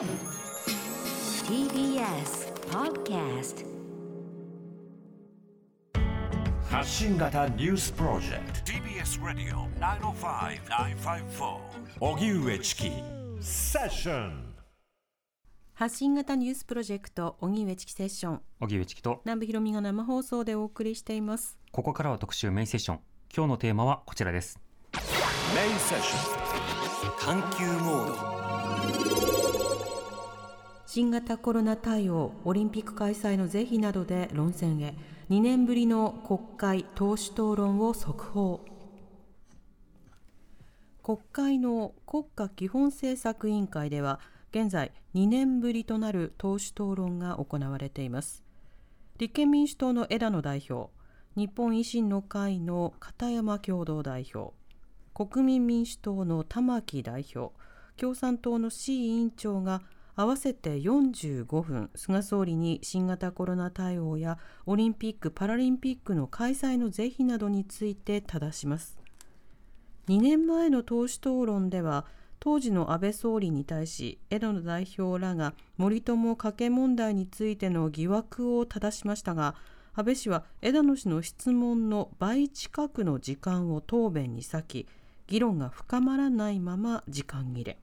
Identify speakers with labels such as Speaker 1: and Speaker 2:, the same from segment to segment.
Speaker 1: TBS Podcast
Speaker 2: 発信型ニュースプロジェクト。
Speaker 3: TBS Radio 905-954
Speaker 2: 荻上チキ。セッション。
Speaker 4: 発信型ニュースプロジェクト荻上チキセッション。
Speaker 5: 荻上チキと。
Speaker 4: 南部ひろみが生放送でお送りしています。
Speaker 5: ここからは特集メインセッション。今日のテーマはこちらです。
Speaker 2: メインセッション。
Speaker 3: 探求モード
Speaker 4: 新型コロナ対応オリンピック開催の是非などで論戦へ2年ぶりの国会党首討論を速報。国会の国家基本政策委員会では現在2年ぶりとなる党首討論が行われています。立憲民主党の枝野代表日本維新の会の片山共同代表国民民主党の玉木代表共産党の志位委員長が合わせて45分菅総理に新型コロナ対応やオリンピック・パラリンピックの開催の是非などについて正します。2年前の党首討論では当時の安倍総理に対し枝野代表らが森友加計問題についての疑惑を正しましたが安倍氏は枝野氏の質問の倍近くの時間を答弁に割き議論が深まらないまま時間切れ。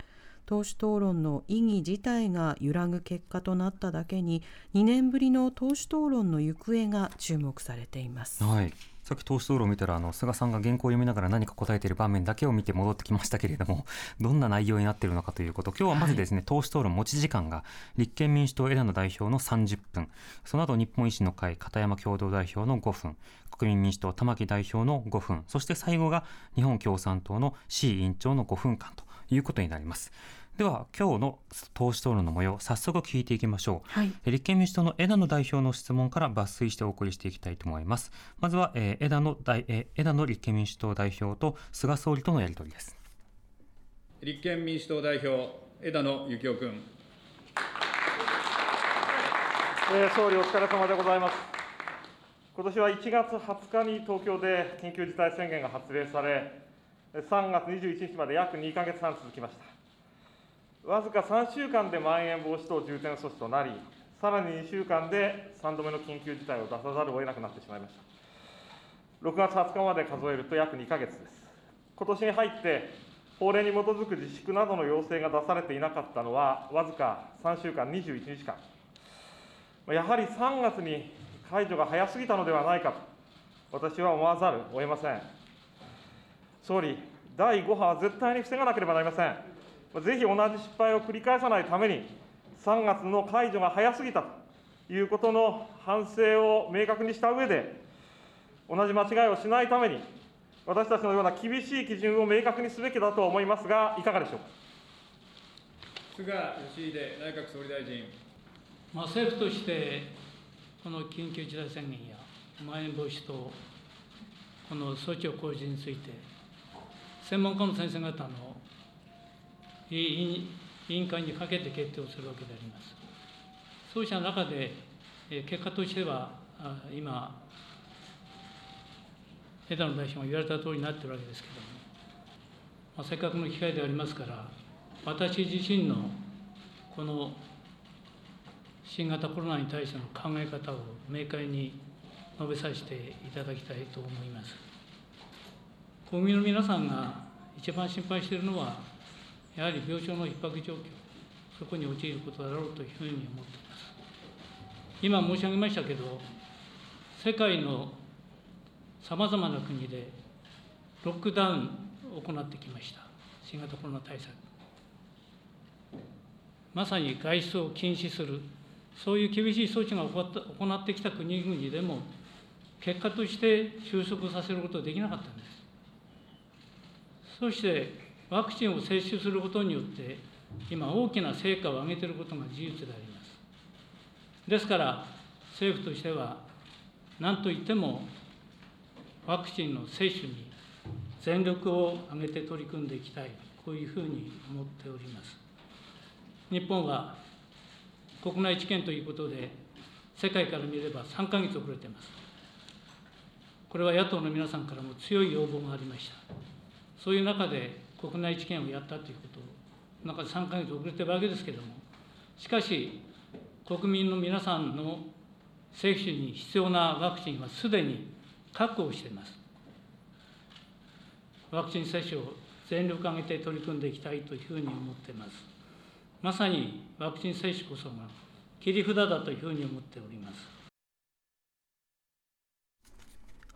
Speaker 4: 党首討論の意義自体が揺らぐ結果となっただけに2年ぶりの党首討論の行方が注目されています。
Speaker 5: はい。さっき党首討論を見たらあの菅さんが原稿を読みながら何か答えている場面だけを見て戻ってきましたけれども どんな内容になっているのかということ。今日はまずですね、党首討論持ち時間が立憲民主党枝野代表の30分。その後日本維新の会片山共同代表の5分。国民民主党玉木代表の5分。そして最後が日本共産党の志位委員長の5分間ということになります。では今日の党首討論の模様早速聞いていきましょう、
Speaker 4: はい
Speaker 5: え立憲民主党の枝野代表の質問から抜粋してお送りしていきたいと思いますまずは、えー枝野代えー枝野立憲民主党代表と菅総理とのやり取りです
Speaker 6: 立憲民主党代表、枝野幸男君。
Speaker 7: えー総理お疲れ様でございます。今年は1月20日に東京で緊急事態宣言が発令され、3月21日まで約2ヶ月半続きました。わずか3週間でまん延防止等重点措置となり、さらに2週間で3度目の緊急事態を出さざるを得なくなってしまいました。6月20日まで数えると約2ヶ月です。今年に入って、法令に基づく自粛などの要請が出されていなかったのは、わずか3週間21日間。やはり3月に解除が早すぎたのではないかと、私は思わざるを得ません。総理、第5波は絶対に防がなければなりません。ぜひ同じ失敗を繰り返さないために、3月の解除が早すぎたということの反省を明確にした上で、同じ間違いをしないために、私たちのような厳しい基準を明確にすべきだと思いますが、いかがでしょうか？
Speaker 6: 菅義偉内閣総理大臣。
Speaker 8: まあ、政府として、この緊急事態宣言やまん延防止等、この措置を講じについて、専門家の先生方の委員会にかけて決定をするわけであります。そうした中で、結果としては、今、枝野代表が言われた通りになっているわけですけれども、まあ、せっかくの機会でありますから、私自身のこの新型コロナに対しての考え方を明快に述べさせていただきたいと思います。国民の皆さんが一番心配しているのは、やはり病床の逼迫状況、そこに陥ることだろうというふうに思っています。今申し上げましたけど、世界のさまざまな国でロックダウンを行ってきました、新型コロナ対策。まさに外出を禁止する、そういう厳しい措置が行ってきた国々でも、結果として収束させることができなかったんです。そして、ワクチンを接種することによって、今、大きな成果を上げていることが事実であります。ですから、政府としては、なんといっても、ワクチンの接種に全力を挙げて取り組んでいきたい、こういうふうに思っております。日本は国内治験ということで、世界から見れば3か月遅れています。これは野党の皆さんからも強い要望がありました。そういう中で国内治験をやったということ、中で3か月遅れてるわけですけれども、しかし、国民の皆さんの接種に必要なワクチンはすでに確保しています。ワクチン接種を全力を挙げて取り組んでいきたいというふうに思っています。まさにワクチン接種こそが切り札だというふうに思っております。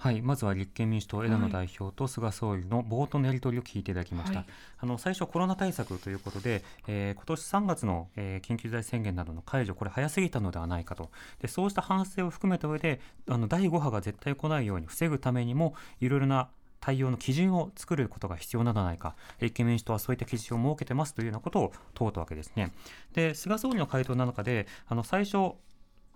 Speaker 5: はい、まずは立憲民主党枝野代表と菅総理の冒頭のやり取りを聞いていただきました。はい、あの最初コロナ対策ということで、えー、今年3月の、えー、緊急事態宣言などの解除これ早すぎたのではないかと。でそうした反省を含めた上で、あの第5波が絶対来ないように防ぐためにもいろいろな対応の基準を作ることが必要なのではないか、立憲民主党はそういった基準を設けてますというようなことを問うたわけですね。で、菅総理の回答の中で、あの最初、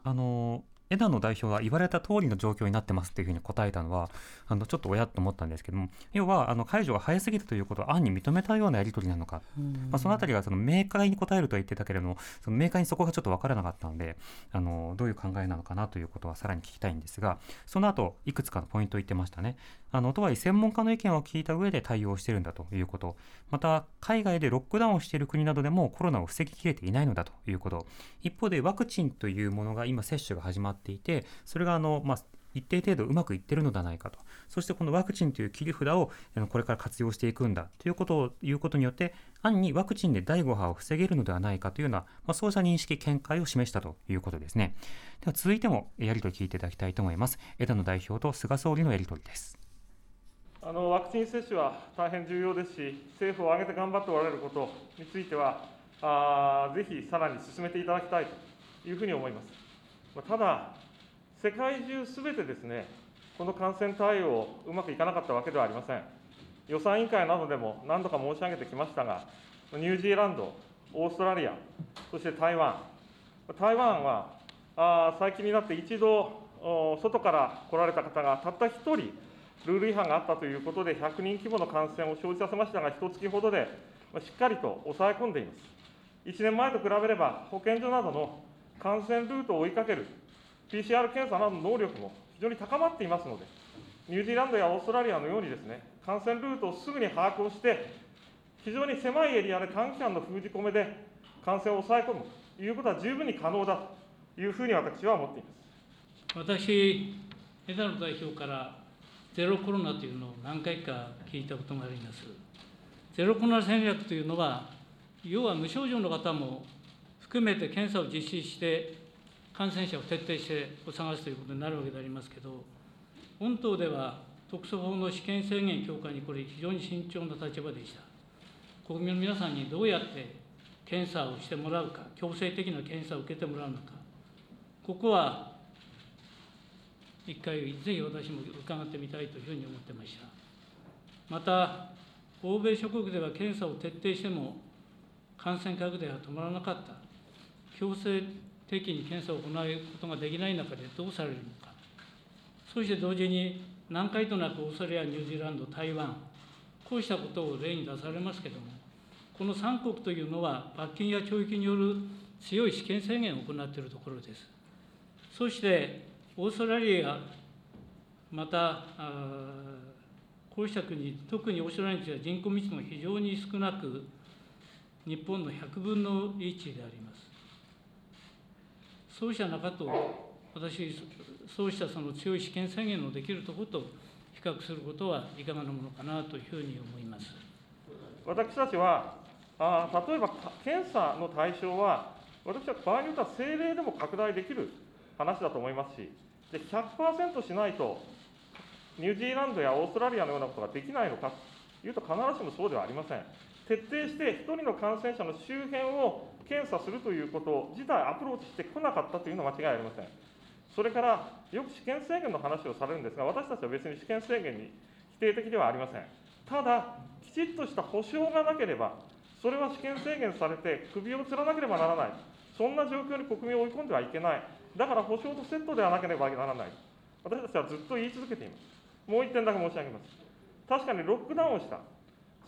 Speaker 5: あの枝野代表は言われた通りの状況になってますというふうに答えたのは、あのちょっと親と思ったんですけども、要はあの解除が早すぎたということを暗に認めたようなやり取りなのか、まあ、そのあたりがその明快に答えるとは言ってたけれども、その明快にそこがちょっと分からなかったので、あのどういう考えなのかなということはさらに聞きたいんですが、その後いくつかのポイントを言ってましたね。あのとはいえ専門家の意見を聞いた上で対応しているんだということ、また海外でロックダウンをしている国などでもコロナを防ぎきれていないのだということ、一方でワクチンというものが今接種が始まっていて、それがあの、まあ、一定程度うまくいってるのではないかと。そしてこのワクチンという切り札をこれから活用していくんだということを言うことによって、暗にワクチンで第5波を防げるのではないかというような、まあ、そうした認識、見解を示したということですね。では続いてもやり取り聞いていただきたいと思います。枝野代表と菅総理のやり取りです。
Speaker 7: あのワクチン接種は大変重要ですし、政府を挙げて頑張っておられることについては、あぜひさらに進めていただきたいというふうに思います。ただ、世界中すべてですね、この感染対応、うまくいかなかったわけではありません。予算委員会などでも何度か申し上げてきましたが、ニュージーランド、オーストラリア、そして台湾、台湾はあ最近になって一度、外から来られた方がたった一人、ルール違反があったということで、100人規模の感染を生じさせましたが、一月ほどでしっかりと抑え込んでいます。1年前と比べれば、保健所などの感染ルートを追いかける PCR 検査などの能力も非常に高まっていますので、ニュージーランドやオーストラリアのようにですね、感染ルートをすぐに把握をして、非常に狭いエリアで短期間の封じ込めで感染を抑え込むということは十分に可能だというふうに私は思ってい
Speaker 8: ます私、枝野代表からゼロコロナというのを何回か聞いたことがあります。ゼロコロナ戦略というのは、要は無症状の方も含めて検査を実施して感染者を徹底して探すということになるわけでありますけど、本島では特措法の試験制限強化にこれ、非常に慎重な立場でした。国民の皆さんにどうやって検査をしてもらうか、強制的な検査を受けてもらうのか、ここは一回、ぜひ私も伺ってみたいというふうに思ってました。また、欧米諸国では検査を徹底しても感染拡大は止まらなかった。強制定期に検査を行うことができない中でどうされるのか、そして同時に何回となくオーストラリア、ニュージーランド、台湾、こうしたことを例に出されますけれども、この3国というのは、罰金や懲役による強い試験制限を行っているところです。そして、オーストラリア、また、こうした国、特にオーストラリアには人口密度が非常に少なく、日本の100分の1であります。そうした中と、私、そうしたその強い試験制限のできるところと比較することはいかがなものかなというふうに思います
Speaker 7: 私たちはあ、例えば検査の対象は、私は場合によっては政令でも拡大できる話だと思いますし、で100%しないと、ニュージーランドやオーストラリアのようなことができないのかというと、必ずしもそうではありません。徹底して1人の感染者の周辺を検査するということ自体アプローチしてこなかったというのは間違いありません。それから、よく試験制限の話をされるんですが、私たちは別に試験制限に否定的ではありません。ただ、きちっとした保証がなければ、それは試験制限されて首を吊らなければならない。そんな状況に国民を追い込んではいけない。だから保証とセットではなければならない。私たちはずっと言い続けています。もう一点だけ申し上げます。確かにロックダウンをした。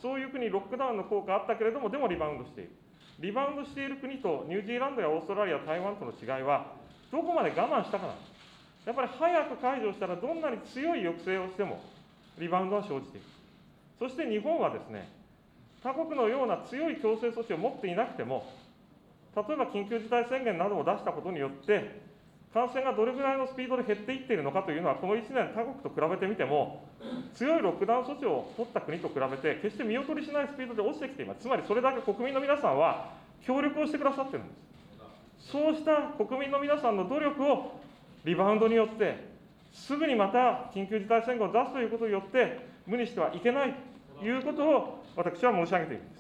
Speaker 7: そういう国、ロックダウンの効果あったけれども、でもリバウンドしている。リバウンドしている国とニュージーランドやオーストラリア、台湾との違いは、どこまで我慢したかなんです。やっぱり早く解除したら、どんなに強い抑制をしても、リバウンドは生じている。そして日本はですね、他国のような強い強制措置を持っていなくても、例えば緊急事態宣言などを出したことによって、感染がどれぐらいのスピードで減っていっているのかというのは、この1年、他国と比べてみても、強いロックダウン措置を取った国と比べて、決して見劣りしないスピードで落ちてきています、つまりそれだけ国民の皆さんは協力をしてくださっているんです。そうした国民の皆さんの努力をリバウンドによって、すぐにまた緊急事態宣言を出すということによって、無にしてはいけないということを私は申し上げているんです。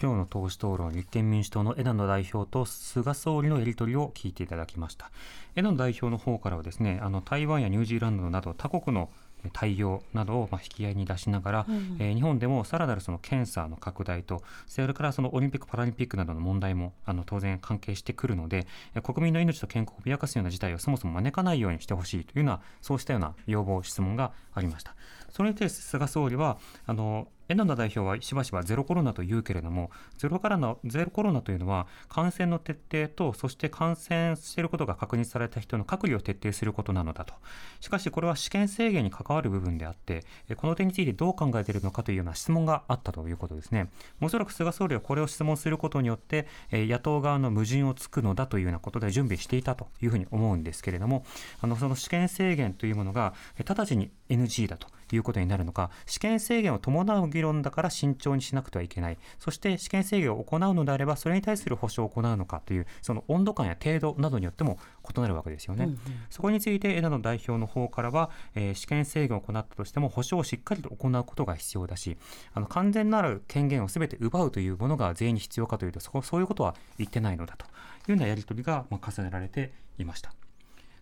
Speaker 5: 今日の党首討論、立憲民主党の枝野代表と菅総理のやり取りを聞いていただきました。枝野代表の方からはですね、あの台湾やニュージーランドなど他国の対応などをまあ引き合いに出しながら、
Speaker 4: うん
Speaker 5: えー日本でもさらなるその検査の拡大と、それからそのオリンピック・パラリンピックなどの問題もあの当然関係してくるので、えー国民の命と健康を脅かすような事態をそもそも招かないようにしてほしいというような、そうしたような要望、質問がありました。それに対して菅総理は、あの枝野代表はしばしばゼロコロナと言うけれども、ゼロからのゼロコロナというのは、感染の徹底と、そして感染していることが確認された人の隔離を徹底することなのだと。しかし、これは試験制限に関わる部分であって、この点についてどう考えているのかというような質問があったということですね。おそらく菅総理はこれを質問することによって、野党側の矛盾をつくのだというようなことで準備していたというふうに思うんですけれども、あのその試験制限というものが、直ちに NG だということになるのか、試験制限を伴う議論だから慎重にしなくてはいけない、そして試験制限を行うのであれば、それに対する保証を行うのかという、その温度感や程度などによっても異なるわけですよね。
Speaker 4: うんうん
Speaker 5: そこについて枝野代表の方からは、えー試験制限を行ったとしても保証をしっかりと行うことが必要だしあの完全なる権限をすべて奪うというものが全員に必要かというとそこそういうことは言ってないのだというようなやり取りが、まあ、重ねられていました。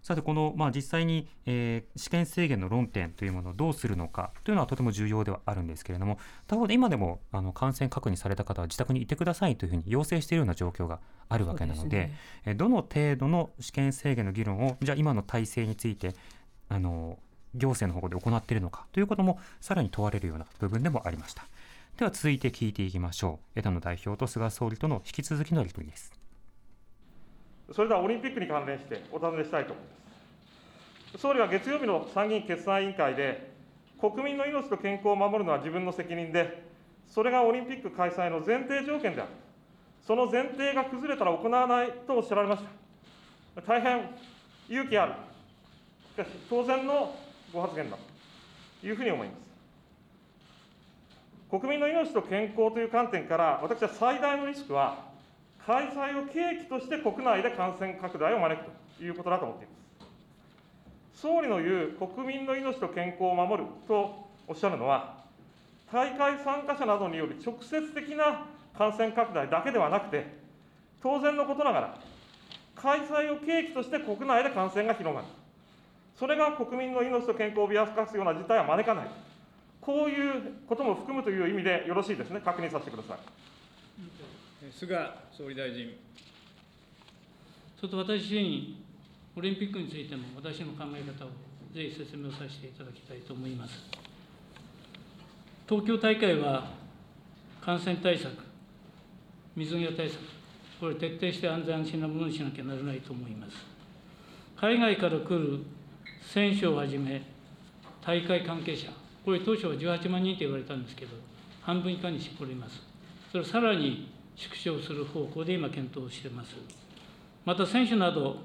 Speaker 5: さてこの、まあ、実際に、えー試験制限の論点というものをどうするのかというのはとても重要ではあるんですけれども他方で今でもあの感染確認された方は自宅にいてくださいというふうに要請しているような状況があるわけなので
Speaker 4: ですね。
Speaker 5: えーどの程度の試験制限の議論をじゃあ今の体制についてあの行政の方で行っているのかということもさらに問われるような部分でもありました。では続いて聞いていきましょう。枝野代表と菅総理との引き続きのやりです
Speaker 7: それではオリンピックに関連してお尋ねしたいと思います。総理は月曜日の参議院決算委員会で、国民の命と健康を守るのは自分の責任で、それがオリンピック開催の前提条件である。その前提が崩れたら行わないとおっしゃられました。大変勇気ある。しかし、当然のご発言だというふうに思います。国民の命と健康という観点から、私は最大のリスクは、開催を契機として国内で感染拡大を招くということだと思っています。総理の言う国民の命と健康を守るとおっしゃるのは、大会参加者などによる直接的な感染拡大だけではなくて、当然のことながら、開催を契機として国内で感染が広がる。それが国民の命と健康を脅かすような事態は招かない。こういうことも含むという意味でよろしいですね、確認させてください。
Speaker 6: 菅総理大臣。
Speaker 8: ちょっと私自身、オリンピックについても私の考え方をぜひ説明をさせていただきたいと思います。東京大会は感染対策、水際対策、これ徹底して安全安心なものにしなきゃならないと思います。海外から来る選手をはじめ、大会関係者、これ当初は18万人と言われたんですけど、半分以下に絞ります。それさらに縮小する方向で今検討しています。また選手など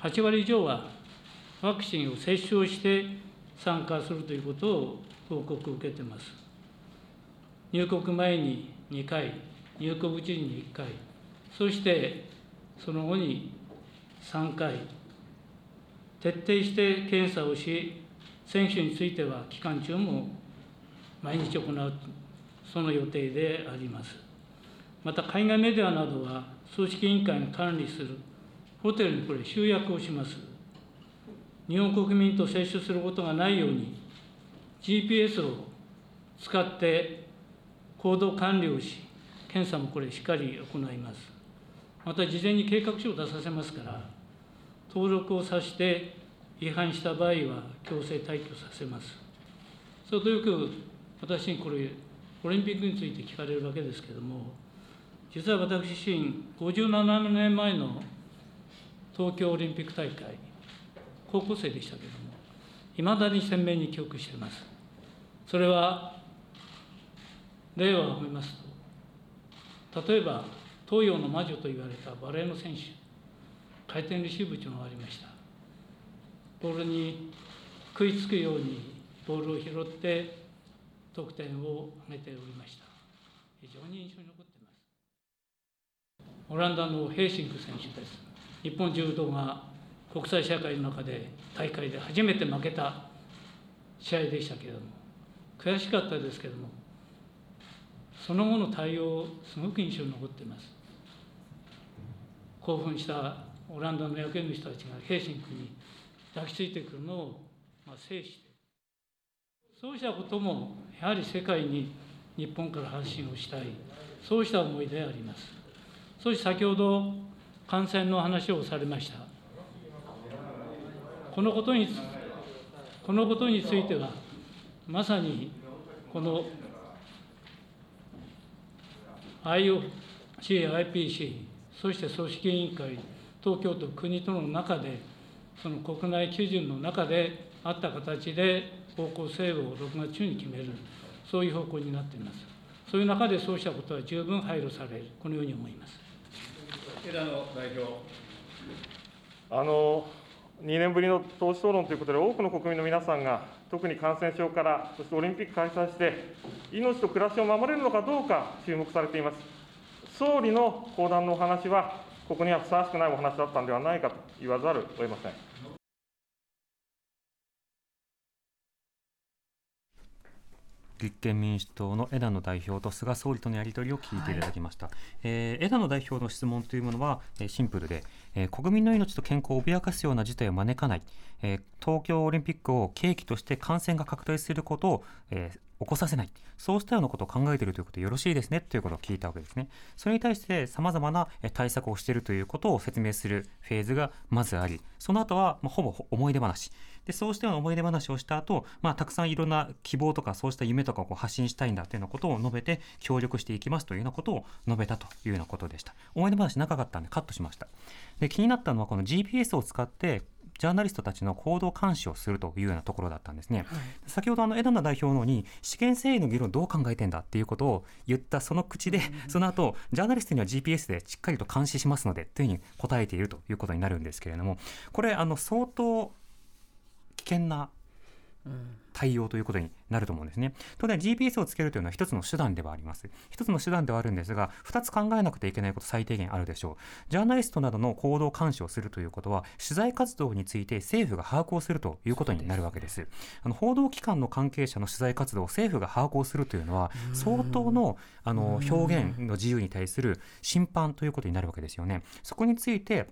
Speaker 8: 8割以上はワクチンを接種をして参加するということを報告を受けています。入国前に2回、入国時に1回、そしてその後に3回、徹底して検査をし、選手については期間中も毎日行う、その予定であります。また海外メディアなどは、組織委員会が管理するホテルにこれ、集約をします。日本国民と接触することがないように、GPS を使って行動管理をし、検査もこれ、しっかり行います。また、事前に計画書を出させますから、登録をさして違反した場合は強制退去させます。それとよく私にこれ、オリンピックについて聞かれるわけですけれども、実は私自身、57年前の東京オリンピック大会、高校生でしたけれども、いまだに鮮明に記憶しています。それは、令和を褒めますと、例えば東洋の魔女と言われたバレーの選手回転レシーブというのがありました。ボールに食いつくようにボールを拾って得点を挙げておりました。非常に印象に残っています。オランダのヘイシンク選手です。日本柔道が国際社会の中で大会で初めて負けた試合でしたけれども悔しかったですけれどもその後の対応すごく印象に残っています。興奮したオランダの野球の人たちがヘイシンクに抱きついてくるのを、まあ、制して。そうしたこともやはり世界に日本から発信をしたい。そうした思いであります。そして先ほど感染の話をされましたこのことにこのことについてはまさにこの IOC、IPC、そして組織委員会、東京都、国との中で、その国内基準の中であった形で方向性を6月中に決める、そういう方向になっています。そういう中でそうしたことは十分配慮される、このように思います
Speaker 6: 枝野代表。
Speaker 7: あの2年ぶりの党首討論ということで、多くの国民の皆さんが、特に感染症から、そしてオリンピック開催して、命と暮らしを守れるのかどうか注目されています。総理の講談のお話は、ここにはふさわしくないお話だったんではないかと言わざるを得ません。
Speaker 5: 立憲民主党の枝野代表と菅総理とのやり取りを聞いていただきました、えー枝野代表の質問というものは、えーシンプルで、えー国民の命と健康を脅かすような事態を招かない、えー東京オリンピックを契機として感染が拡大することを、えー起こさせない。そうしたようなことを考えているということでよろしいですねということを聞いたわけですね。それに対してさまざまな対策をしているということを説明するフェーズがまずありその後は、ま、ほぼ思い出話。でそうしたような思い出話をした後、まあたくさんいろんな希望とかそうした夢とかをこう発信したいんだというようなことを述べて協力していきますというようなことを述べたというようなことでした。思い出話長かったんでカットしました。で気になったのはこの GPS を使ってジャーナリストたちの行動監視をするというようなところだったんですね、先ほどあの枝野代表のに試験整理の議論をどう考えてんだっていうことを言ったその口で、その後ジャーナリストには GPS でしっかりと監視しますのでというふうに答えているということになるんですけれどもこれあの相当危険な対応ということになると思うんですね。当然 GPS をつけるというのは一つの手段ではあります。一つの手段ではあるんですが、二つ考えなくてはいけないこと最低限あるでしょう。ジャーナリストなどの行動監視をするということは、取材活動について政府が把握をするということになるわけです。あの報道機関の関係者の取材活動を政府が把握をするというのは、相当のあの表現の自由に対する審判ということになるわけですよね。そこについて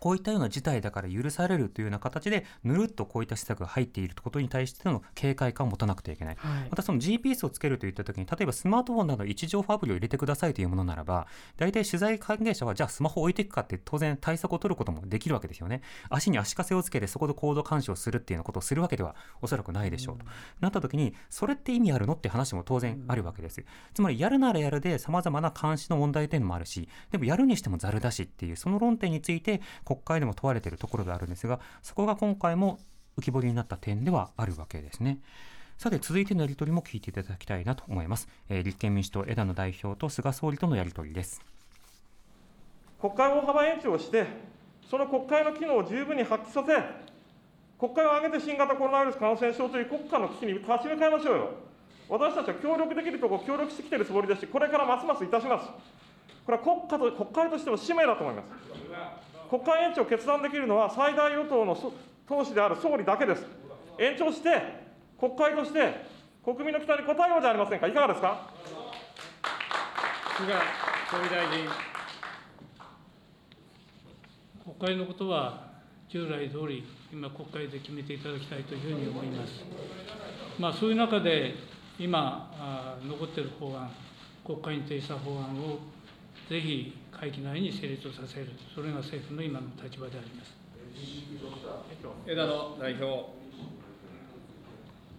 Speaker 5: こういったような事態だから許されるというような形で、ぬるっとこういった施策が入っていることに対しての警戒感を持たなくてはいけない。またその GPS をつけるといったときに、例えばスマートフォンなど位置情報アプリを入れてくださいというものならば、大体取材関係者は、じゃあスマホを置いていくかって当然対策を取ることもできるわけですよね。足に足かせをつけてそこで行動監視をするっていうようなことをするわけではおそらくないでしょうと。なったときに、それって意味あるのって話も当然あるわけです。つまり、やるならやるで様々な監視の問題点もあるし、でもやるにしてもざるだしっていう、その論点について国会でも問われているところであるんですが、そこが今回も浮き彫りになった点ではあるわけですね。さて続いてのやり取りも聞いていただきたいなと思います。えー立憲民主党枝野代表と菅総理とのやり取りです。
Speaker 7: 国会大幅延長をして、その国会の機能を十分に発揮させ、国会を挙げて新型コロナウイルス感染症という国家の危機に立ち向かいましょうよ。私たちは協力できるところ、協力してきているつもりですし、これからますますいたします。これは国家と国会としての使命だと思います。国会延長を決断できるのは、最大与党の党首である総理だけです。延長して、国会として国民の期待に応えようじゃありませんか、いかがですか。
Speaker 6: 菅総理大臣。
Speaker 8: 国会のことは従来通り、今、国会で決めていただきたいというふうに思います。まあ、そういう中で、今、あー残っている法案、国会に提出した法案をぜひ会期内に成立させる、それが政府の今の立場であります。
Speaker 6: 枝野代表。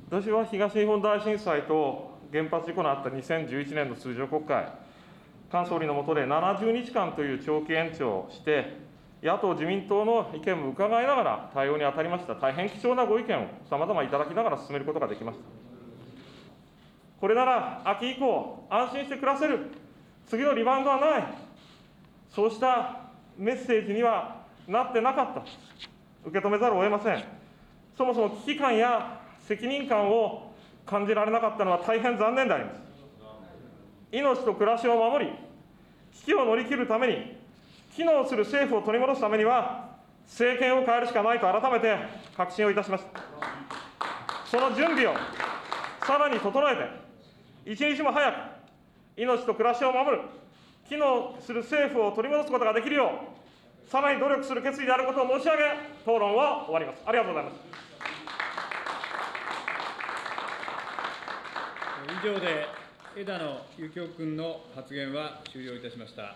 Speaker 7: 私は東日本大震災と原発事故のあった2011年の通常国会、菅総理の下で70日間という長期延長をして、野党・自民党の意見も伺いながら対応に当たりました、大変貴重なご意見をさまざまいただきながら進めることができました。これなら秋以降、安心して暮らせる、次のリバウンドはない、そうしたメッセージにはなってなかった、受け止めざるを得ません。そもそも危機感や責任感を感じられなかったのは大変残念であります。命と暮らしを守り、危機を乗り切るために、機能する政府を取り戻すためには、政権を変えるしかないと改めて確信をいたしました。その準備をさらに整えて、一日も早く命と暮らしを守る、機能する政府を取り戻すことができるよう、さらに努力する決意であることを申し上げ、討論は終わります。ありがとうございます。
Speaker 6: 以上で枝野幸男君の発言は終了いたしました。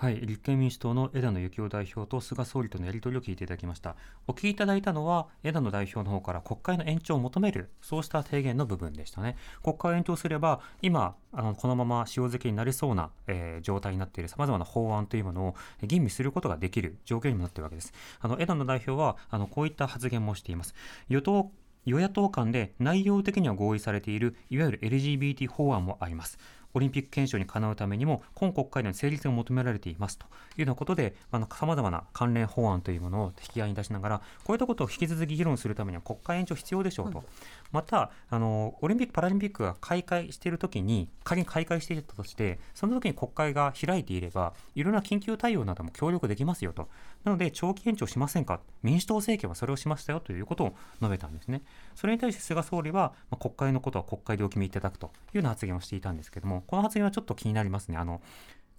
Speaker 5: はい、立憲民主党の枝野幸男代表と菅総理とのやり取りを聞いていただきました。お聞きいただいたのは、枝野代表の方から国会の延長を求める、そうした提言の部分でしたね。国会を延長すれば、今、あのこのまま塩漬けになりそうな、えー状態になっている様々な法案というものを吟味することができる状況にもなっているわけです。あの枝野代表はあのこういった発言もしています。与党与野党間で内容的には合意されているいわゆる LGBT 法案もあります。オリンピック憲章にかなうためにも今国会での成立が求められていますというようなことでさまざまな関連法案というものを引き合いに出しながらこういったことを引き続き議論するためには国会延長必要でしょうと、またあのオリンピック・パラリンピックが開会しているときに仮に開会していたとしてその時に国会が開いていればいろんな緊急対応なども協力できますよと。なので長期延長しませんか？民主党政権はそれをしましたよということを述べたんですね。それに対して菅総理は、まあ、国会のことは国会でお決めいただくというような発言をしていたんですけどもこの発言はちょっと気になりますね。あの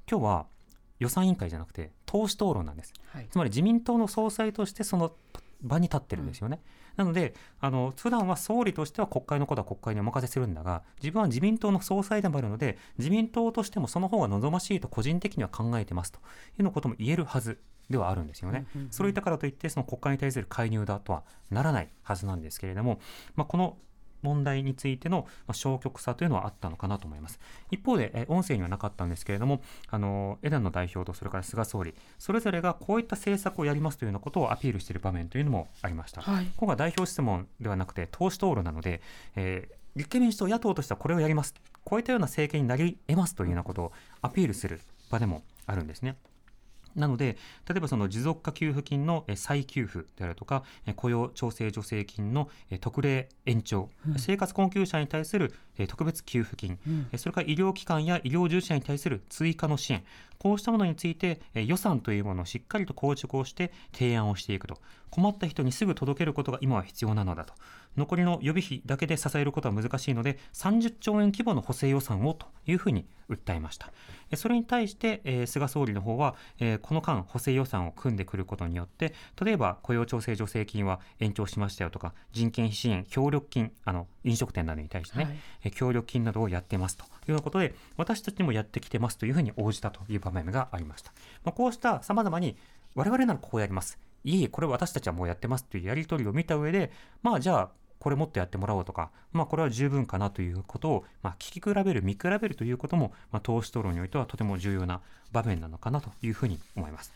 Speaker 5: 今日は予算委員会じゃなくて党首討論なんです、
Speaker 4: はい。
Speaker 5: つまり自民党の総裁としてその場に立ってるんですよね、なのであの普段は総理としては国会のことは国会にお任せするんだが自分は自民党の総裁でもあるので自民党としてもその方が望ましいと個人的には考えてますというようなことも言えるはずではあるんですよね。そういったからといってその国会に対する介入だとはならないはずなんですけれども、まあ、この問題についてのまあ消極さというのはあったのかなと思います。一方で、え音声にはなかったんですけれども、あの枝野代表とそれから菅総理、それぞれがこういった政策をやりますというようなことをアピールしている場面というのもありました。
Speaker 4: はい
Speaker 5: 今回代表質問ではなくて党首討論なので、えー立憲民主党野党としてはこれをやりますこういったような政権になり得ますというようなことをアピールする場でもあるんですね。なので、例えばその持続化給付金のえ再給付であるとか、え雇用調整助成金のえ特例延長、生活困窮者に対するえ特別給付金、えそれから医療機関や医療従事者に対する追加の支援、こうしたものについてえ予算というものをしっかりと構築をして提案をしていくと、困った人にすぐ届けることが今は必要なのだと。残りの予備費だけで支えることは難しいので、30兆円規模の補正予算をというふうに訴えました。えそれに対して、えー菅総理の方は、えーこの間補正予算を組んでくることによって例えば雇用調整助成金は延長しましたよとか人件費支援協力金あの飲食店などに対してね、
Speaker 4: はい。
Speaker 5: えー協力金などをやってますというようなことで私たちにもやってきてますというふうに応じたという場面がありました、まあ、こうしたさまざまに我々ならこうやります。いえいえこれ私たちはもうやってますというやり取りを見た上でまあじゃあこれもっとやってもらおうとか、まあ、これは十分かなということを、まあ、聞き比べる、見比べるということも、まあ、党首討論においてはとても重要な場面なのかなというふうに思います。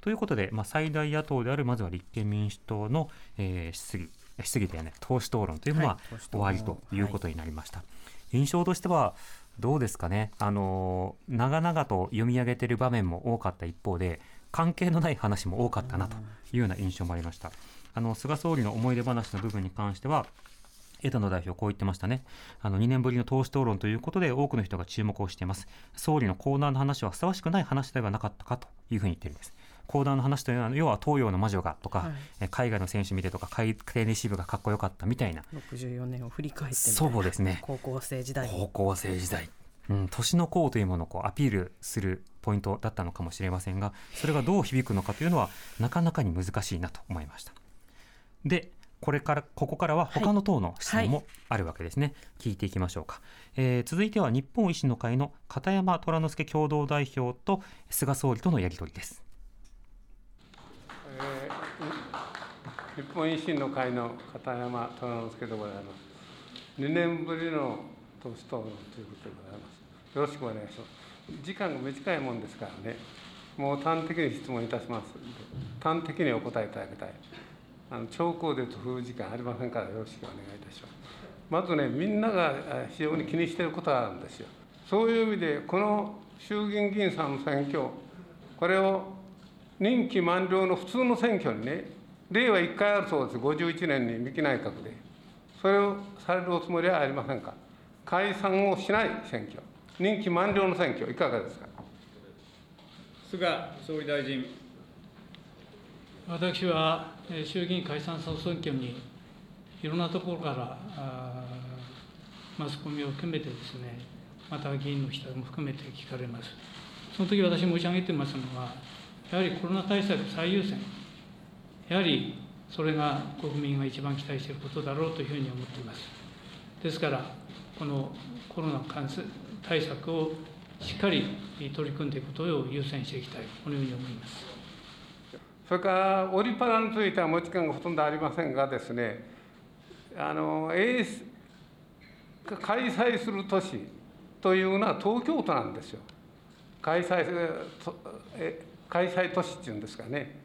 Speaker 5: ということで、まあ、最大野党であるまずは立憲民主党の、えー質疑、え質疑ではない、党首討論というのは終わりということになりました。印象としてはどうですかね、あのー長々と読み上げている場面も多かった一方で、関係のない話も多かったなというような印象もありました。あの菅総理の思い出話の部分に関しては、枝野代表、こう言ってましたね。あの、2年ぶりの党首討論ということで、多くの人が注目をしています。総理のコーナーの話はふさわしくない話ではなかったかというふうに言ってるんです。コーナーの話というのは、要は東洋の魔女がとか、
Speaker 4: はい
Speaker 5: え海外の選手見てとか、海底レシーブがかっこよかったみたいな、
Speaker 4: 64年を振り返って
Speaker 5: そうですね。
Speaker 4: 高校生時代
Speaker 5: 高校生時代、うん、年の功というものをこうアピールするポイントだったのかもしれませんがそれがどう響くのかというのはなかなかに難しいなと思いましたでこれからここからは他の党の質問もあるわけですね、聞いていきましょうか、えー続いては日本維新の会の片山虎之助共同代表と菅総理とのやり取りです
Speaker 9: えー日本維新の会の片山虎之助でございます。2年ぶりの党首討論ということでございます。よろしくお願いします。時間が短いもんですからね、もう端的に質問いたします端的にお答えいただきたい。あの長考でと振る時間ありませんからよろしくお願いいたします。まずねみんなが非常に気にしていることがあるんですよ。そういう意味でこの衆議院議員さんの選挙これを任期満了の普通の選挙にね令和1回あるそうです。51年に三木内閣で。それをされるおつもりはありませんか。解散をしない選挙。任期満了の選挙いかがですか。
Speaker 6: 菅総理大臣。
Speaker 8: 私は衆議院解散総選挙にいろんなところからマスコミを含めてですねまた議員の人も含めて聞かれます。その時私申し上げてますのはやはりコロナ対策最優先。やはりそれが国民が一番期待していることだろうというふうに思っています。ですからこのコロナ感染対策をしっかり取り組んでいくことを優先していきたい。このように思います。
Speaker 9: それからオリパラについてはもう時間がほとんどありませんがですねあの開催する都市というのは東京都なんですよ。開催開催都市っていうんですかね。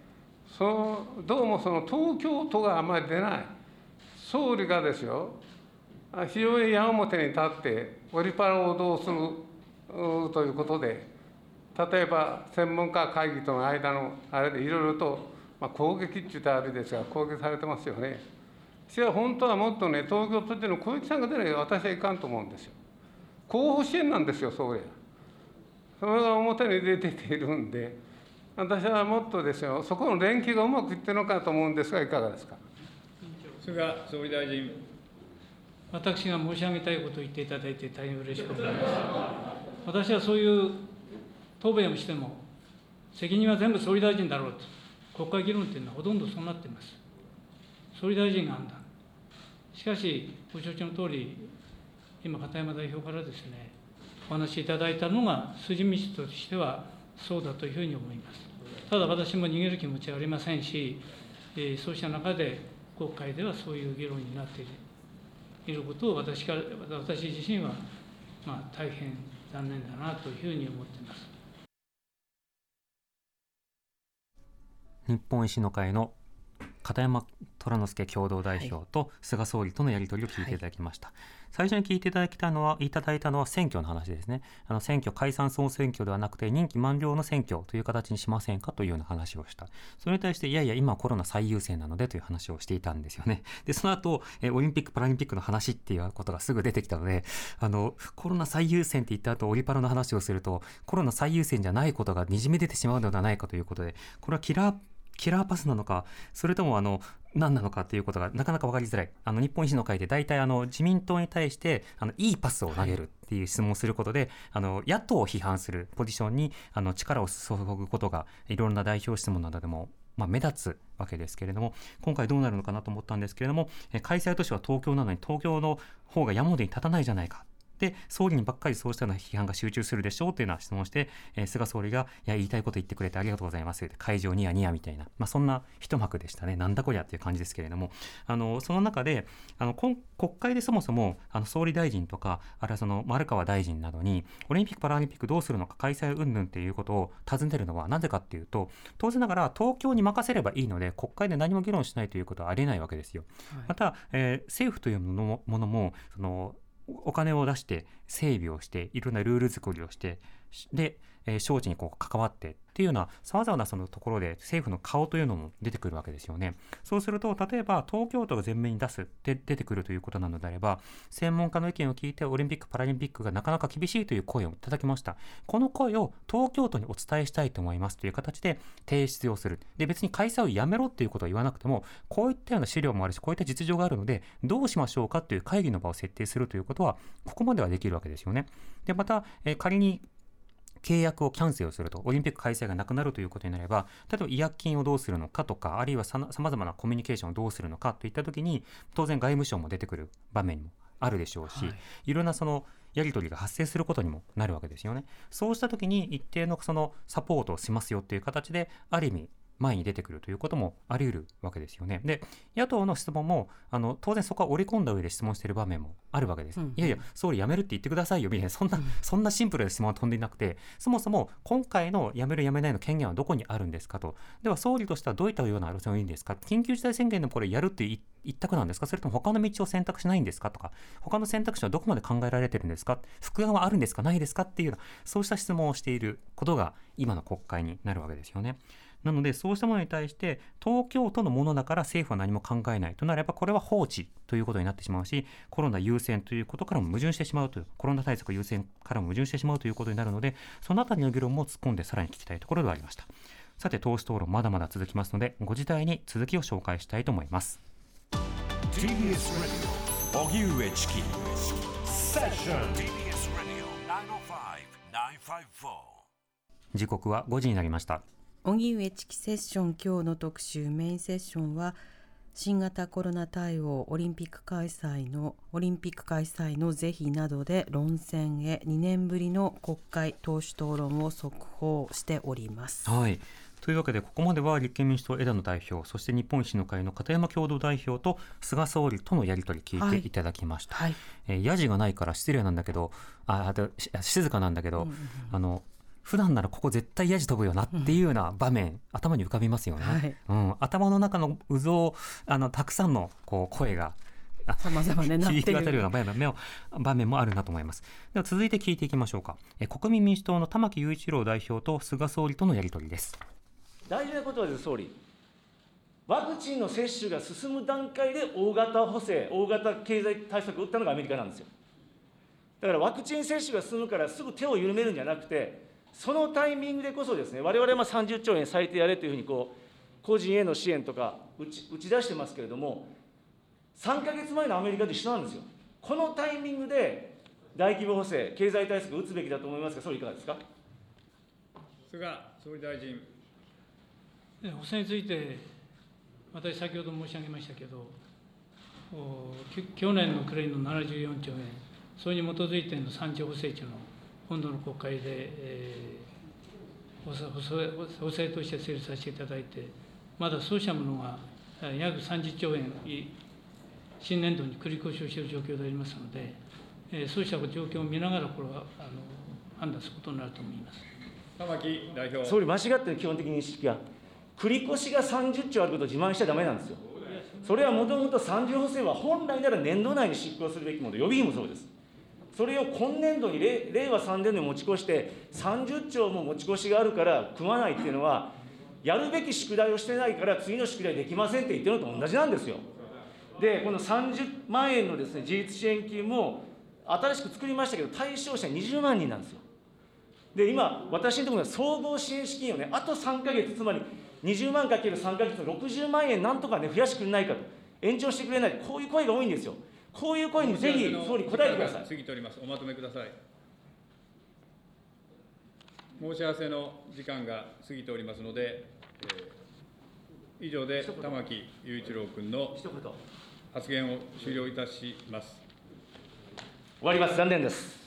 Speaker 9: そのどうもその東京都があまり出ない。総理がですよ非常に矢面に立ってオリパラをどうするということで例えば専門家会議との間のあれでいろいろと、まあ、攻撃って言ったらあれですが攻撃されてますよね。私は本当はもっとね東京都での小池さんが出ない私はいかんと思うんですよ。候補支援なんですよ総理は。それが表に出ているんで私はもっとですよそこの連携がうまくいってるのかと思うんですがいかがですか。
Speaker 6: 菅総理大臣
Speaker 8: 私が申し上げたいことを言っていただいて大変嬉しく思います。私はそういう答弁をしても、責任は全部総理大臣だろうと、国会議論というのはほとんどそうなっています。総理大臣が判断。しかし、ご承知のとおり、今、片山代表からですね、お話しいただいたのが、筋道としてはそうだというふうに思います。ただ、私も逃げる気持ちはありませんし、えー、そうした中で、国会ではそういう議論になっている。いることを私から私自身は、まあ、大変残念だなというふうに思っています
Speaker 5: 日本維新の会の片山虎之助共同代表と菅総理とのやり取りを聞いていただきました、はい、最初に聞いていただきたのはいただいたのは選挙の話ですね。あの選挙解散総選挙ではなくて任期満了の選挙という形にしませんかというような話をした。それに対していやいや今コロナ最優先なのでという話をしていたんですよね。でその後えオリンピック・パラリンピックの話っていうことがすぐ出てきたのであのコロナ最優先って言った後オリパラの話をするとコロナ最優先じゃないことがにじみ出てしまうのではないかということでこれはキラーキラーパスなのか、それともあの何なのかということがなかなか分かりづらい。あの日本維新の会で大体あの自民党に対してあのいいパスを投げるっていう質問をすることで、あの野党を批判するポジションにあの力を注ぐことがいろんな代表質問などでもまあ、目立つわけですけれども今回どうなるのかなと思ったんですけれども開催都市は東京なのに東京の方が山本に立たないじゃないかで、総理にばっかりそうしたような批判が集中するでしょうというような質問をして、えー、菅総理が、いや、言いたいこと言ってくれてありがとうございます。会場ニヤニヤみたいな、まあ、そんな一幕でしたね。なんだこりゃっていう感じですけれども、あの、その中で、あの、国会でそもそも、あの、総理大臣とか、あるいはその、丸川大臣などに、オリンピック・パラリンピックどうするのか、開催云々っていうことを尋ねるのは、なぜかっていうと、当然ながら、東京に任せればいいので、国会で何も議論しないということはありえないわけですよ。はい、また、えー、政府というものも、その、お金を出して整備をしていろんなルール作りをしてで、えー、招致にこう関わってっていうようなさまざまなそのところで政府の顔というのも出てくるわけですよね。そうすると例えば東京都が前面に出すで出てくるということなのであれば専門家の意見を聞いてオリンピック・パラリンピックがなかなか厳しいという声をいただきました。この声を東京都にお伝えしたいと思いますという形で提出をする。で別に開催をやめろっていうことは言わなくてもこういったような資料もあるしこういった実情があるのでどうしましょうかという会議の場を設定するということはここまではできるわけですよね。でまた、え、仮に契約をキャンセルすると、オリンピック開催がなくなるということになれば、例えば違約金をどうするのかとか、あるいはさまざまなコミュニケーションをどうするのかといったときに、当然外務省も出てくる場面もあるでしょうし、はい、いろんなそのやり取りが発生することにもなるわけですよね。そうしたときに一定のそのサポートをしますよっていう形で、ある意味、前に出てくるということもあり得るわけですよね。で野党の質問もあの当然そこは織り込んだ上で質問している場面もあるわけです。
Speaker 4: うん。
Speaker 5: いやいや総理辞めるって言ってくださいよ。みたいなそんな、そんなシンプルな質問は飛んでいなくてそもそも今回の辞める辞めないの権限はどこにあるんですかと。では総理としてはどういったような路線がいいんですか。緊急事態宣言でもこれやるって一択なんですか。それとも他の道を選択しないんですかとか。他の選択肢はどこまで考えられてるんですか。副案はあるんですかないですか。っていうようなそうした質問をしていることが今の国会になるわけですよね。なのでそうしたものに対して東京都のものだから政府は何も考えない。となればこれは放置ということになってしまうしコロナ優先ということからも矛盾してしまうというコロナ対策優先からも矛盾してしまうということになるのでそのあたりの議論も突っ込んでさらに聞きたいところではありました。さて党首討論まだまだ続きますのでご自体に続きを紹介したいと思います。
Speaker 2: TBS Radio 荻上チキセッション
Speaker 3: TBS Radio 905-954
Speaker 5: 時刻は5時になりました
Speaker 4: 荻上チキセッション今日の特集メインセッションは新型コロナ対応オリンピック開催のオリンピック開催の是非などで論戦へ2年ぶりの国会党首討論を速報しております。
Speaker 5: はい。というわけでここまでは立憲民主党枝野代表そして日本維新の会の片山共同代表と菅総理とのやり取り聞いていただきました、
Speaker 4: はい、
Speaker 5: えーヤジがないから失礼なんだけどああとし静かなんだけど、あの普段ならここ絶対ヤジ飛ぶよなっていうような場面、頭に浮かびますよね、
Speaker 4: はい。
Speaker 5: うん、頭の中の渦をあのたくさんのこう声が
Speaker 4: 様々ね なって
Speaker 5: 響き渡る
Speaker 4: る
Speaker 5: ような場面も場面もあるなと思います。では続いて聞いていきましょうか。え国民民主党の玉木雄一郎代表と菅総理とのやり取りです。
Speaker 10: 大事なことはです、総理、ワクチンの接種が進む段階で大型補正、大型経済対策を打ったのがアメリカなんですよ。だからワクチン接種が進むからすぐ手を緩めるんじゃなくて、そのタイミングでこそですね、我々はまあ30兆円最低やれというふうにこう、個人への支援とか打ち打ち出してますけれども、3か月前のアメリカと一緒なんですよ。このタイミングで大規模補正、経済対策を打つべきだと思いますが、総理いかがですか？
Speaker 6: 菅総理大臣。
Speaker 8: で補正について、私、先ほど申し上げましたけど、おき去年の暮れの74兆円、それに基づいての3兆補正庁の今度の国会で、えー、補正補正補正として成立させていただいて、まだそうしたものがえー約30兆円、い新年度に繰り越しをしている状況でありますので、えーそうした状況を見ながら、これはあの判断することになると思います。
Speaker 6: 玉木代表。
Speaker 10: 総理、間違ってる基本的認識が、繰り越しが30兆あることを自慢しちゃだめなんですよ。それはもともと30補正は本来なら年度内に執行するべきもの、予備費もそうです。それを今年度に令令和3年度に持ち越して、30兆も持ち越しがあるから組まないっていうのは、やるべき宿題をしてないから、次の宿題できませんって言ってるのと同じなんですよ。で、この30万円のですね自立支援金も、新しく作りましたけど、対象者20万人なんですよ。で、今、私のところは総合支援資金をね、あと3か月、つまり20万かける3か月の60万円、なんとかね、増やしてくれないかと、延長してくれない、こういう声が多いんですよ。こういう声にぜひ総理、答えてください。
Speaker 6: 過ぎております。おまとめください。申し合わせの時間が過ぎておりますので、えー以上で玉木雄一郎君の
Speaker 10: 一言終
Speaker 6: 発言を終了いたします。
Speaker 10: わります、残念です。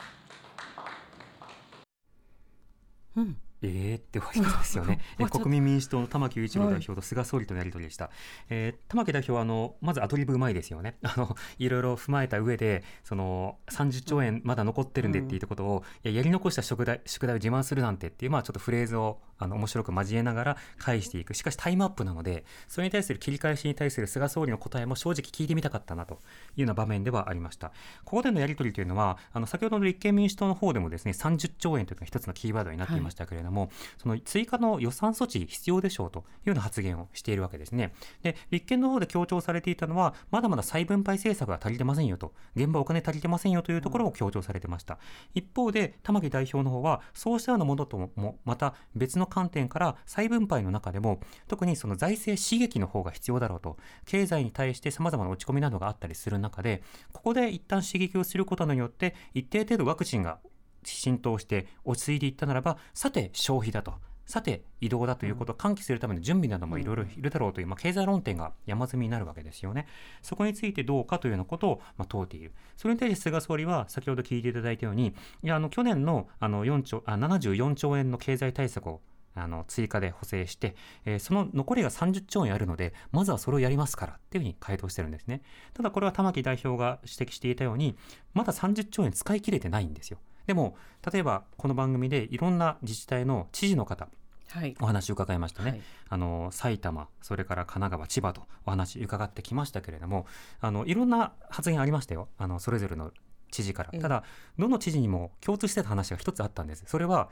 Speaker 5: えーって終わり方ですよね。国民民主党の玉木雄一郎代表と菅総理とのやり取りでした、えー玉木代表はあのまずアドリブうまいですよね。あのいろいろ踏まえた上でその30兆円まだ残ってるんでっていうことを、いややり残した宿題宿題を自慢するなんてっていう、まあ、ちょっとフレーズをあの面白く交えながら返していくしかしタイムアップなのでそれに対する切り返しに対する菅総理の答えも正直聞いてみたかったなというような場面ではありましたここでのやり取りというのはあの先ほどの立憲民主党の方でもですね30兆円というのが一つのキーワードになっていましたけれども、その追加の予算措置必要でしょうというような発言をしているわけですね。で、立憲の方で強調されていたのは、まだまだ再分配政策が足りてませんよと、現場お金足りてませんよというところを強調されてました。一方で、玉木代表の方は、そうしたようなものとも、また別の観点から再分配の中でも、特にその財政刺激の方が必要だろうと、経済に対して様々な落ち込みなどがあったりする中で、ここで一旦刺激をすることによって、一定程度ワクチンが浸透して落ち着いていったならば、さて消費だと。さて移動だということを喚起するための準備などもいろいろいるだろうという、まあ、経済論点が山積みになるわけですよね。そこについてどうかというようなことを、まあ、問うている。それに対して菅総理は先ほど聞いていただいたように、いやあの去年のあの4兆あ74兆円の経済対策をあの追加で補正して、えーその残りが30兆円あるのでまずはそれをやりますからっていうふうに回答してるんですね。ただこれは玉木代表が指摘していたようにまだ30兆円使い切れてないんですよ。でも例えばこの番組でいろんな自治体の知事の方
Speaker 4: はい。
Speaker 5: お話を伺いましたね、
Speaker 4: はい。
Speaker 5: あの埼玉それから神奈川千葉とお話伺ってきましたけれどもあのいろんな発言ありましたよ。あのそれぞれの知事から。
Speaker 4: ええ。
Speaker 5: ただどの知事にも共通してた話が一つあったんです。それは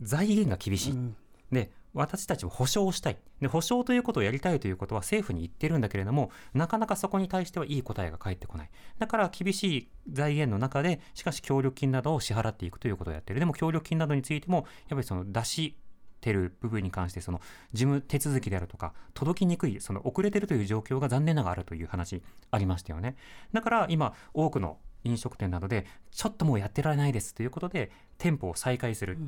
Speaker 5: 財源が厳しい、
Speaker 4: うん
Speaker 5: で私たちは保証したい。で保証ということをやりたいということは政府に言ってるんだけれどもなかなかそこに対してはいい答えが返ってこない。だから厳しい財源の中でしかし協力金などを支払っていくということをやってる。でも協力金などについてもやっぱりその出してる部分に関してその事務手続きであるとか届きにくいその遅れてるという状況が残念ながらあるという話ありましたよね。だから今多くの飲食店などでちょっともうやってられないですということで店舗を再開する、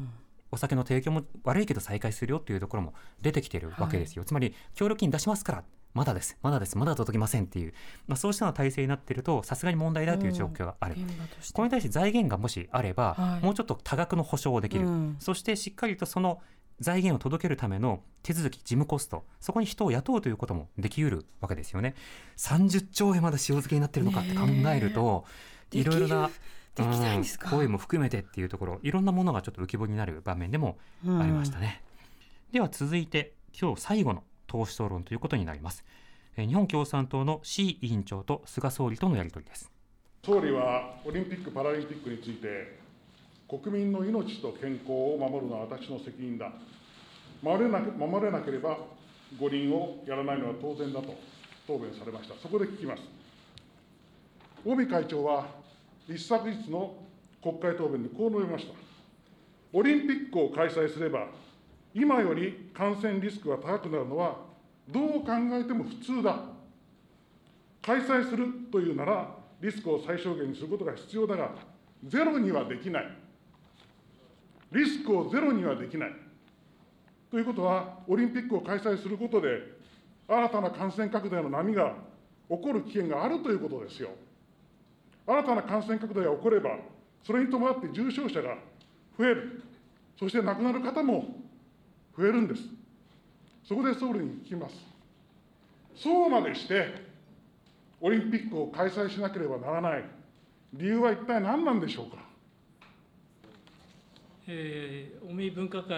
Speaker 5: お酒の提供も悪いけど再開するよっていうところも出てきてるわけですよ、つまり協力金出しますからまだです。まだです。まだ届きませんっていう、まあ、そうしたような体制になっているとさすがに問題だという状況がある、
Speaker 4: 現場として。
Speaker 5: これに対して財源がもしあれば、
Speaker 4: はい。
Speaker 5: もうちょっと多額の保証をできる、
Speaker 4: うん。
Speaker 5: そしてしっかりとその財源を届けるための手続き、事務コスト、そこに人を雇うということもできうるわけですよね。30兆円まで塩漬けになってるのかって考えると、いろいろな、
Speaker 4: できないんですか
Speaker 5: うん声も含めてっていうところ、いろんなものがちょっと浮き彫りになる場面でもありましたね。では続いて、今日最後の党首討論ということになります。えー日本共産党の C 委員長と菅総理とのやり取りです。
Speaker 11: 総理はオリンピック・パラリンピックについて、国民の命と健康を守るのは私の責任だ、守れなく守れなければ五輪をやらないのは当然だと答弁されました、そこで聞きます。尾身会長は一昨日の国会答弁でこう述べました。オリンピックを開催すれば、今より感染リスクが高くなるのは、どう考えても普通だ。開催するというなら、リスクを最小限にすることが必要だが、ゼロにはできない。リスクをゼロにはできない。ということは、オリンピックを開催することで、新たな感染拡大の波が起こる危険があるということですよ。新たな感染拡大が起これば、それに伴って重症者が増える、そして亡くなる方も増えるんです。そこで総理に聞きます。そうまでして、オリンピックを開催しなければならない理由は一体何なんでしょうか？
Speaker 8: えー、尾身分科会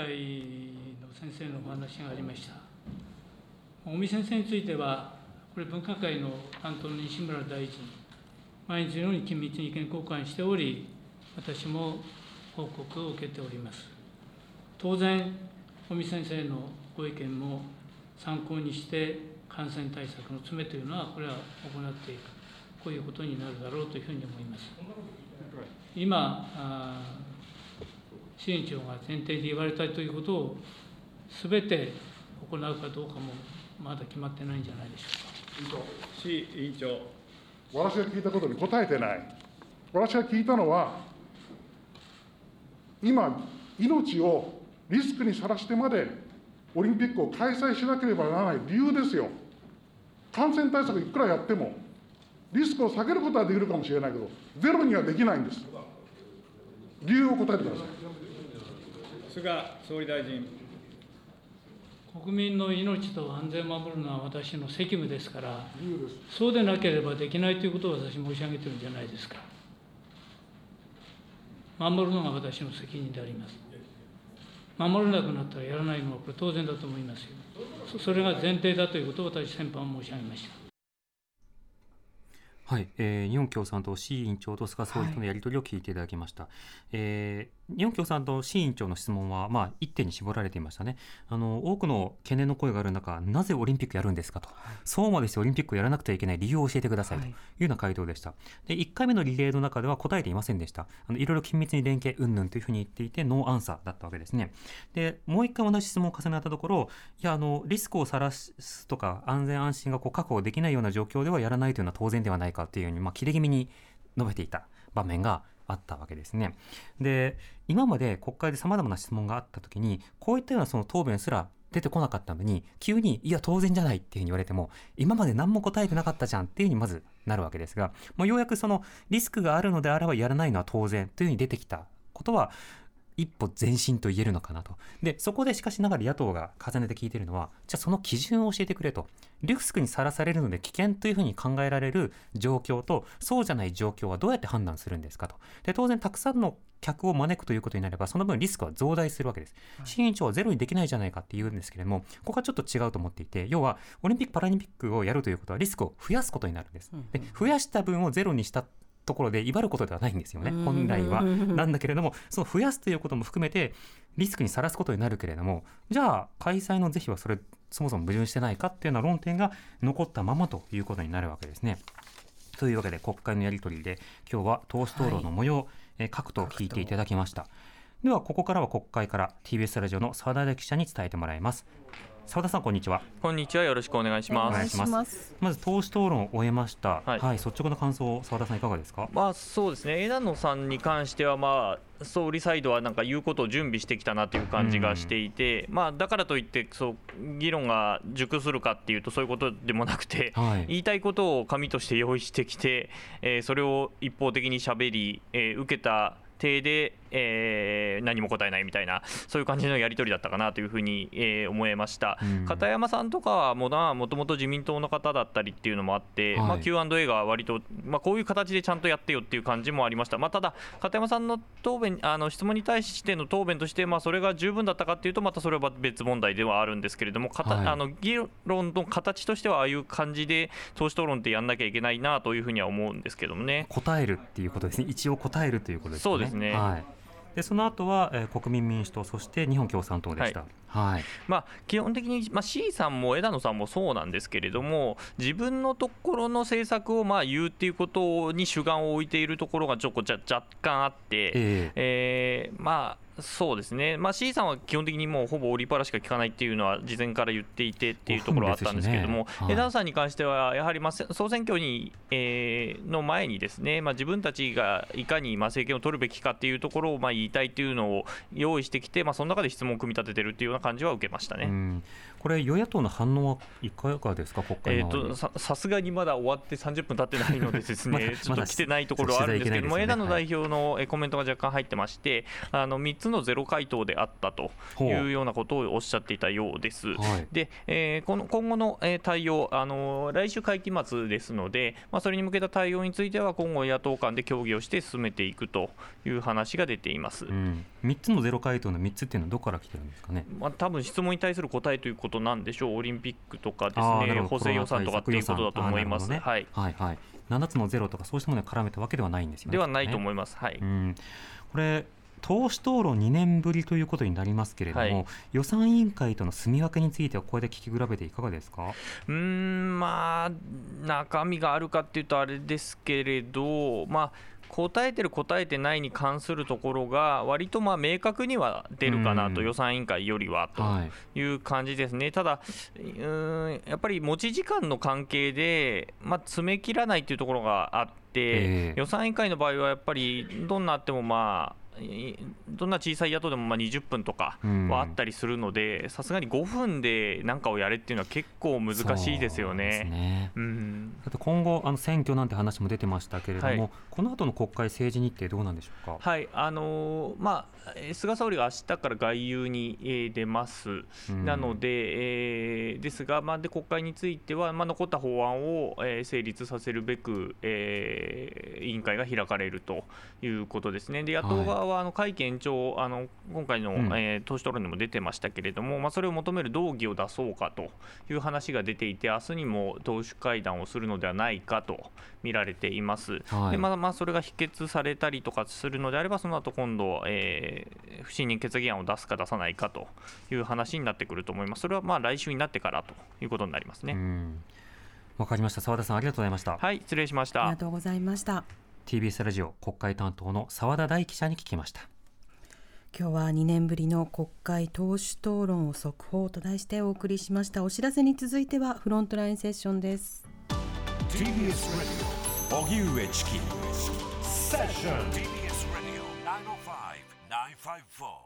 Speaker 8: の先生のお話がありました。尾身先生については、これ、分科会の担当の西村大臣、毎日のように緊密に意見交換しており、私も報告を受けております。当然、尾身先生のご意見も参考にして、感染対策の詰めというのは、これは行っていく、こういうことになるだろうというふうに思います。今、支援長が前提で言われたということを、すべて行うかどうかもまだ決まってないんじゃないでしょうか。
Speaker 6: 委員長。
Speaker 11: 私が聞いたことに答えてない。私が聞いたのは、今、命をリスクにさらしてまで、オリンピックを開催しなければならない理由ですよ。感染対策いくらやっても、リスクを下げることはできるかもしれないけど、ゼロにはできないんです。理由を答えてください。
Speaker 6: 菅総理大臣。
Speaker 8: 国民の命と安全を守るのは私の責務ですから、そうでなければできないということを私申し上げてるんじゃないですか。守るのが私の責任であります。守れなくなったらやらないのはこれ当然だと思いますよ。そそれが前提だということを私先般申し上げました。
Speaker 5: はい、えー日本共産党 C 委員長と菅総理とのやり取りを聞いていただきました、えー日本共産党 C 委員長の質問は、まあ、一点に絞られていましたね。あの多くの懸念の声がある中なぜオリンピックやるんですかと、そうまでしてオリンピックをやらなくてはいけない理由を教えてくださいとい。うような回答でした、で1回目のリレーの中では答えていませんでした。あのいろいろ緊密に連携云々というふうに言っていてノーアンサーだったわけですね。でもう一回同じ質問を重ねたところいやあのリスクをさらすとか安全安心がこう確保できないような状況ではやらないというのは当然ではないかというように、まあ、切れ気味に述べていた場面があったわけですね。で今まで国会でさまざまな質問があった時にこういったようなその答弁すら出てこなかったのに急にいや当然じゃないっていうふうに言われても今まで何も答えてなかったじゃんっていうふうにまずなるわけですが、まあ、ようやくそのリスクがあるのであればやらないのは当然というふうに出てきたことは一歩前進と言えるのかなと。で、そこでしかしながら野党が重ねて聞いているのは、じゃあその基準を教えてくれと。リスクにさらされるので危険というふうに考えられる状況と、そうじゃない状況はどうやって判断するんですかと。で、当然たくさんの客を招くということになれば、その分リスクは増大するわけです。新委員長はゼロにできないじゃないかって言うんですけれども、ここはちょっと違うと思っていて、要はオリンピック・パラリンピックをやるということはリスクを増やすことになるんです。で、増やした分をゼロにしたところで威張ることではないんですよね本来は。なんだけれどもその増やすということも含めてリスクにさらすことになるけれどもじゃあ開催の是非はそれそもそも矛盾してないかっていうような論点が残ったままということになるわけですね。というわけで国会のやり取りで今日は党首討論の模様、はい、え各党聞いていただきました。ではここからは国会から TBS ラジオの澤田記者に伝えてもらいます。澤田さんこんにちは。
Speaker 12: こんにちはよろしくお願いします。お願いします。
Speaker 5: まず党首討論を終えました。はい、はい、率直な感想澤田さんいかがですか？
Speaker 12: まあそうですね。枝野さんに関してはまあ総理サイドはなんか言うことを準備してきたなという感じがしていて、まあ、だからといってそう議論が熟するかっていうとそういうことでもなくて、はい、言いたいことを紙として用意してきて、えー、それを一方的にしゃべり、えー、受けた体でえー、何も答えないみたいなそういう感じのやり取りだったかなというふうに、えー、思いました、うん、片山さんとかはもともと自民党の方だったりっていうのもあって、はい。まあ、Q&A が割と、まあ、こういう形でちゃんとやってよっていう感じもありました、まあ、ただ、片山さんの答弁あの質問に対しての答弁として、まあ、それが十分だったかっていうとまたそれは別問題ではあるんですけれども、はい、あの議論の形としてはああいう感じで党首討論ってやんなきゃいけないなというふうには思うんですけどもね。
Speaker 5: 答えるっていうことですね。一応答えるということですね。
Speaker 12: そうですね、
Speaker 5: はいでその後は、えー、国民民主党そして日本共産党でした。はいはい。
Speaker 12: まあ、基本的に、まあ、C さんも枝野さんもそうなんですけれども自分のところの政策をまあ言うっていうことに主眼を置いているところがちょっと若干あって、えー、えー、まあそうですね、まあ、C さんは基本的にもうほぼオリパラしか聞かないっていうのは事前から言っていてっていうところはあったんですけれども、ね。はい、枝野さんに関しては、やはりまあ総選挙に、えー、の前にですね、まあ、自分たちがいかにまあ政権を取るべきかっていうところをまあ言いたいっていうのを用意してきて、まあ、その中で質問を組み立ててるっていうような感じは受けましたね。
Speaker 5: これ、与野党の反応はいかがですか、国会
Speaker 12: えーと、さすがにまだ終わって30分経ってないので、ですね ちょっと来てないところはあるんですけども、枝野代表のコメントが若干入ってまして、あの3つのゼロ回答であったというようなことをおっしゃっていたようです。はい、で、えー、この今後の対応、あの来週会期末ですので、まあ、それに向けた対応については、今後、野党間で協議をして進めていくという話が出ています、うん、
Speaker 5: 3つのゼロ回答の3つっていうのは、どこから来てるんですかね？
Speaker 12: まあ多分質問に対する答えということなんでしょう、オリンピックとかですね、補正予算とかっていうことだと思います。ね、はい、
Speaker 5: はい、はい、7つのゼロとか、そうしたものに絡めたわけではないんですよね。
Speaker 12: ではないと思います。はい、う
Speaker 5: ん。これ党首討論2年ぶりということになりますけれども、はい、予算委員会との住み分けについては、これで聞き比べていかがですか？
Speaker 12: うんまあ、中身があるかっていうと、あれですけれど、まあ、答えてる答えてないに関するところが割とまあ明確には出るかなと、予算委員会よりはとい。う感じですね、はい、ただうんやっぱり持ち時間の関係で、まあ、詰め切らないというところがあって、えー、予算委員会の場合はやっぱりどんなあってもまあどんな小さい野党でもまあ20分とかはあったりするので、さすがに5分で何かをやれっていうのは結構難しいですよね。ね
Speaker 5: うん、だって今後あの選挙なんて話も出てましたけれども、はい、この後の国会政治日程どうなんでしょうか？
Speaker 12: はいあのー、まあ菅総理が明日から外遊に、えー、出ます。うん、なので、えー、ですがまあで国会についてはまあ残った法案を、えー、成立させるべく、えー、委員会が開かれるということですね。で野党側はあの会期延長、あの今回の、うん、えー、党首討論にも出てましたけれども、まあ、それを求める動議を出そうかという話が出ていて、明日にも党首会談をするのではないかと見られています。はい、でまあ、まあそれが否決されたりとかするのであれば、その後今度、えー、不信任決議案を出すか出さないかという話になってくると思います。それはまあ来週になってからということになりますね。
Speaker 5: わかりました。澤田さんありがとうございました。
Speaker 12: はい、失礼しました。
Speaker 4: ありがとうございました。
Speaker 5: TBS ラジオ国会担当の澤田大記者に聞きました。
Speaker 4: 今日は2年ぶりの国会党首討論を速報と題してお送りしました。お知らせに続いてはフロントラインセッションです。TBS ラジオ荻上チキセッション TBS ラジオ905-954